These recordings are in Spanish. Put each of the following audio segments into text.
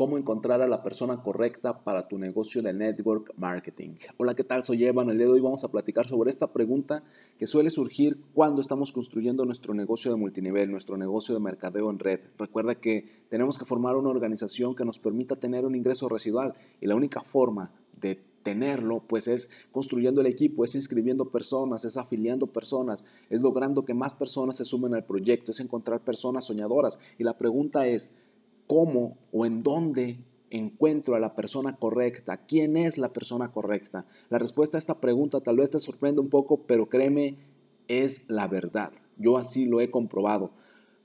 cómo encontrar a la persona correcta para tu negocio de network marketing. Hola, ¿qué tal? Soy Evan. El día de hoy vamos a platicar sobre esta pregunta que suele surgir cuando estamos construyendo nuestro negocio de multinivel, nuestro negocio de mercadeo en red. Recuerda que tenemos que formar una organización que nos permita tener un ingreso residual y la única forma de tenerlo, pues es construyendo el equipo, es inscribiendo personas, es afiliando personas, es logrando que más personas se sumen al proyecto, es encontrar personas soñadoras. Y la pregunta es, cómo o en dónde encuentro a la persona correcta, quién es la persona correcta. La respuesta a esta pregunta tal vez te sorprenda un poco, pero créeme, es la verdad. Yo así lo he comprobado.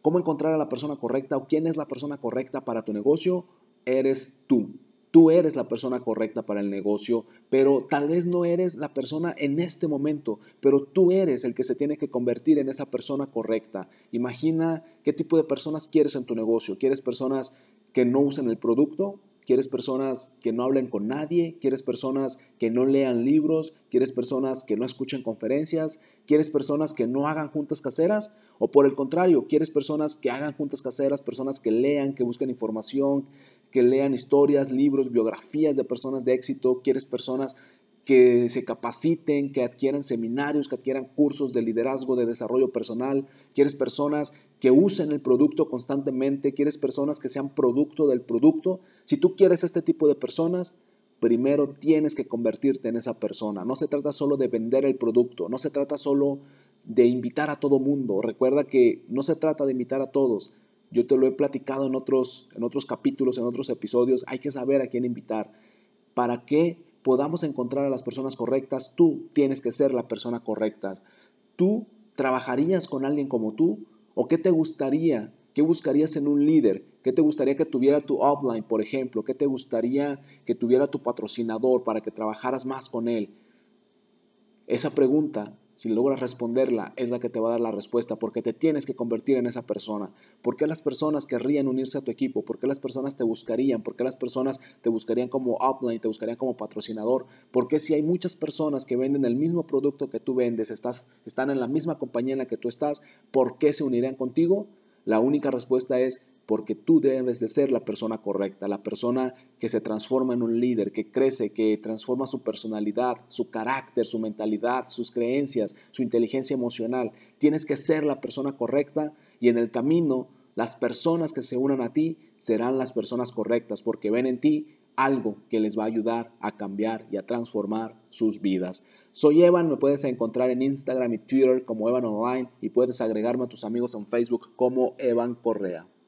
¿Cómo encontrar a la persona correcta o quién es la persona correcta para tu negocio? Eres tú. Tú eres la persona correcta para el negocio, pero tal vez no eres la persona en este momento, pero tú eres el que se tiene que convertir en esa persona correcta. Imagina qué tipo de personas quieres en tu negocio. ¿Quieres personas que no usen el producto? ¿Quieres personas que no hablen con nadie? ¿Quieres personas que no lean libros? ¿Quieres personas que no escuchen conferencias? ¿Quieres personas que no hagan juntas caseras? O por el contrario, ¿quieres personas que hagan juntas caseras, personas que lean, que busquen información, que lean historias, libros, biografías de personas de éxito, quieres personas que se capaciten, que adquieran seminarios, que adquieran cursos de liderazgo, de desarrollo personal, quieres personas que usen el producto constantemente, quieres personas que sean producto del producto. Si tú quieres este tipo de personas, primero tienes que convertirte en esa persona. No se trata solo de vender el producto, no se trata solo de invitar a todo mundo. Recuerda que no se trata de invitar a todos, yo te lo he platicado en otros, en otros capítulos, en otros episodios. Hay que saber a quién invitar. Para que podamos encontrar a las personas correctas, tú tienes que ser la persona correcta. ¿Tú trabajarías con alguien como tú? ¿O qué te gustaría? ¿Qué buscarías en un líder? ¿Qué te gustaría que tuviera tu offline, por ejemplo? ¿Qué te gustaría que tuviera tu patrocinador para que trabajaras más con él? Esa pregunta si logras responderla, es la que te va a dar la respuesta, porque te tienes que convertir en esa persona. ¿Por qué las personas querrían unirse a tu equipo? ¿Por qué las personas te buscarían? ¿Por qué las personas te buscarían como upline, te buscarían como patrocinador? ¿Por qué si hay muchas personas que venden el mismo producto que tú vendes, estás, están en la misma compañía en la que tú estás, ¿por qué se unirían contigo? La única respuesta es porque tú debes de ser la persona correcta, la persona que se transforma en un líder, que crece, que transforma su personalidad, su carácter, su mentalidad, sus creencias, su inteligencia emocional. Tienes que ser la persona correcta y en el camino las personas que se unan a ti serán las personas correctas porque ven en ti algo que les va a ayudar a cambiar y a transformar sus vidas. Soy Evan, me puedes encontrar en Instagram y Twitter como Evan Online y puedes agregarme a tus amigos en Facebook como Evan Correa.